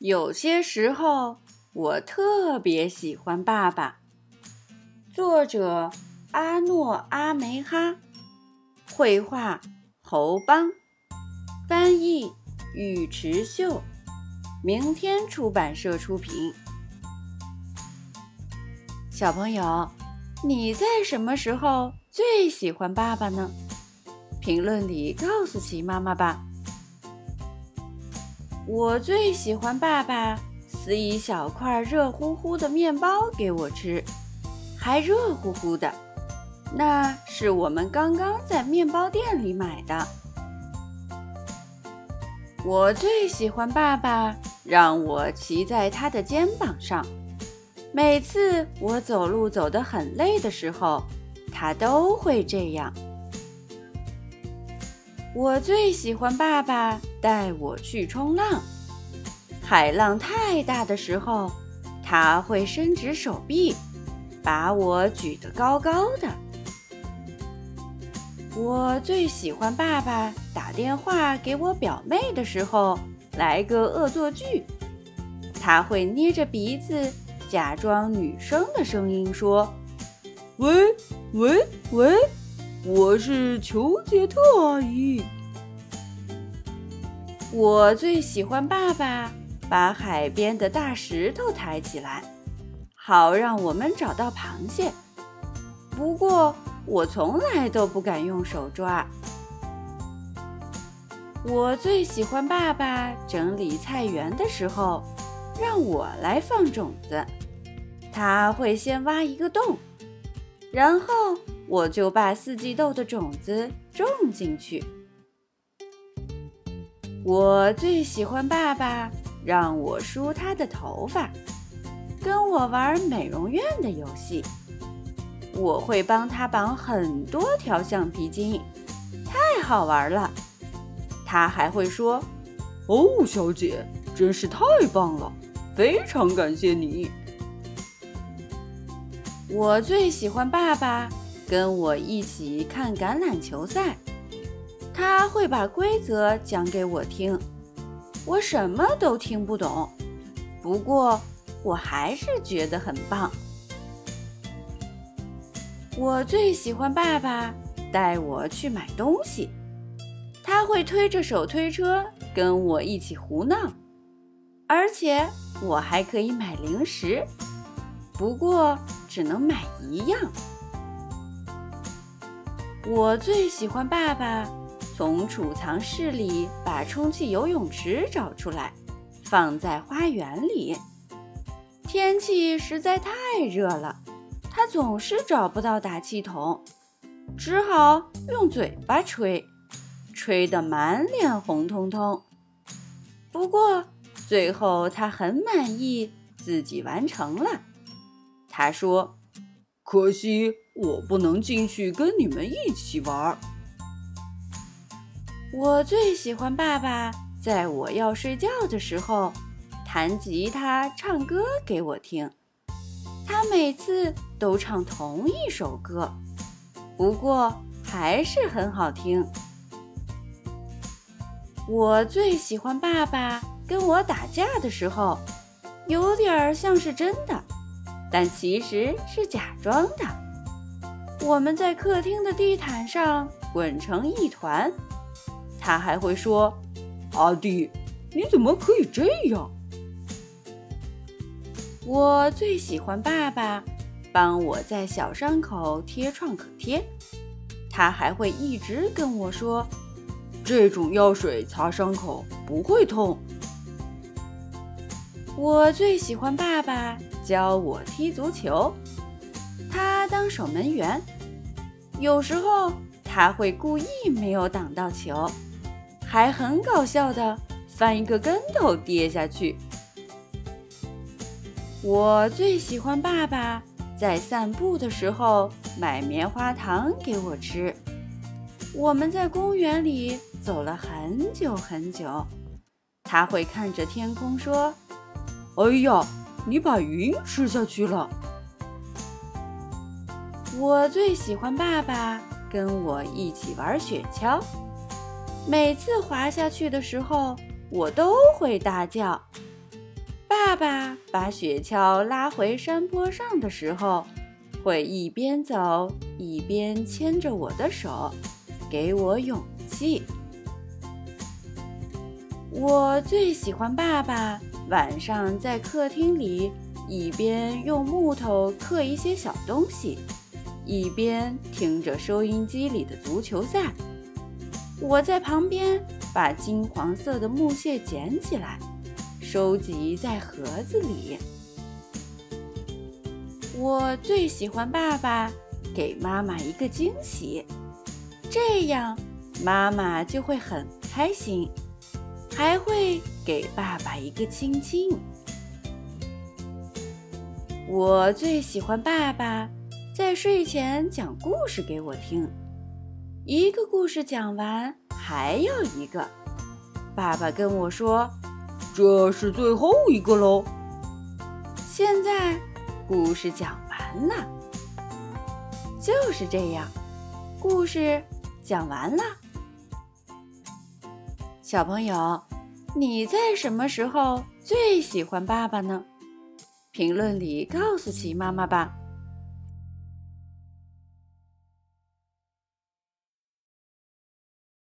有些时候，我特别喜欢爸爸。作者：阿诺·阿梅哈，绘画：侯邦，翻译：尉迟秀，明天出版社出品。小朋友，你在什么时候最喜欢爸爸呢？评论里告诉奇妈妈吧。我最喜欢爸爸撕一小块热乎乎的面包给我吃，还热乎乎的，那是我们刚刚在面包店里买的。我最喜欢爸爸让我骑在他的肩膀上，每次我走路走得很累的时候，他都会这样。我最喜欢爸爸带我去冲浪，海浪太大的时候，他会伸直手臂，把我举得高高的。我最喜欢爸爸打电话给我表妹的时候来个恶作剧，他会捏着鼻子，假装女生的声音说：“喂喂喂。”我是裘杰特阿姨。我最喜欢爸爸把海边的大石头抬起来，好让我们找到螃蟹。不过我从来都不敢用手抓。我最喜欢爸爸整理菜园的时候，让我来放种子。他会先挖一个洞，然后。我就把四季豆的种子种进去。我最喜欢爸爸让我梳他的头发，跟我玩美容院的游戏。我会帮他绑很多条橡皮筋，太好玩了。他还会说：“哦，小姐，真是太棒了，非常感谢你。”我最喜欢爸爸。跟我一起看橄榄球赛，他会把规则讲给我听，我什么都听不懂，不过我还是觉得很棒。我最喜欢爸爸带我去买东西，他会推着手推车跟我一起胡闹，而且我还可以买零食，不过只能买一样。我最喜欢爸爸从储藏室里把充气游泳池找出来，放在花园里。天气实在太热了，他总是找不到打气筒，只好用嘴巴吹，吹得满脸红彤彤。不过最后他很满意自己完成了。他说：“可惜。”我不能进去跟你们一起玩。我最喜欢爸爸在我要睡觉的时候弹吉他、唱歌给我听。他每次都唱同一首歌，不过还是很好听。我最喜欢爸爸跟我打架的时候，有点像是真的，但其实是假装的。我们在客厅的地毯上滚成一团，他还会说：“阿弟，你怎么可以这样？”我最喜欢爸爸帮我在小伤口贴创可贴，他还会一直跟我说：“这种药水擦伤口不会痛。”我最喜欢爸爸教我踢足球。他当守门员，有时候他会故意没有挡到球，还很搞笑的翻一个跟头跌下去。我最喜欢爸爸在散步的时候买棉花糖给我吃。我们在公园里走了很久很久，他会看着天空说：“哎呀，你把云吃下去了。”我最喜欢爸爸跟我一起玩雪橇，每次滑下去的时候，我都会大叫。爸爸把雪橇拉回山坡上的时候，会一边走一边牵着我的手，给我勇气。我最喜欢爸爸晚上在客厅里一边用木头刻一些小东西，一边听着收音机里的足球赛。我在旁边把金黄色的木屑捡起来。收集在盒子里。我最喜欢爸爸给妈妈一个惊喜，这样妈妈就会很开心，还会给爸爸一个亲亲。我最喜欢爸爸在睡前讲故事给我听，一个故事讲完还要一个。爸爸跟我说。这是最后一个喽。现在故事讲完了，就是这样，故事讲完了。小朋友，你在什么时候最喜欢爸爸呢？评论里告诉奇妈妈吧。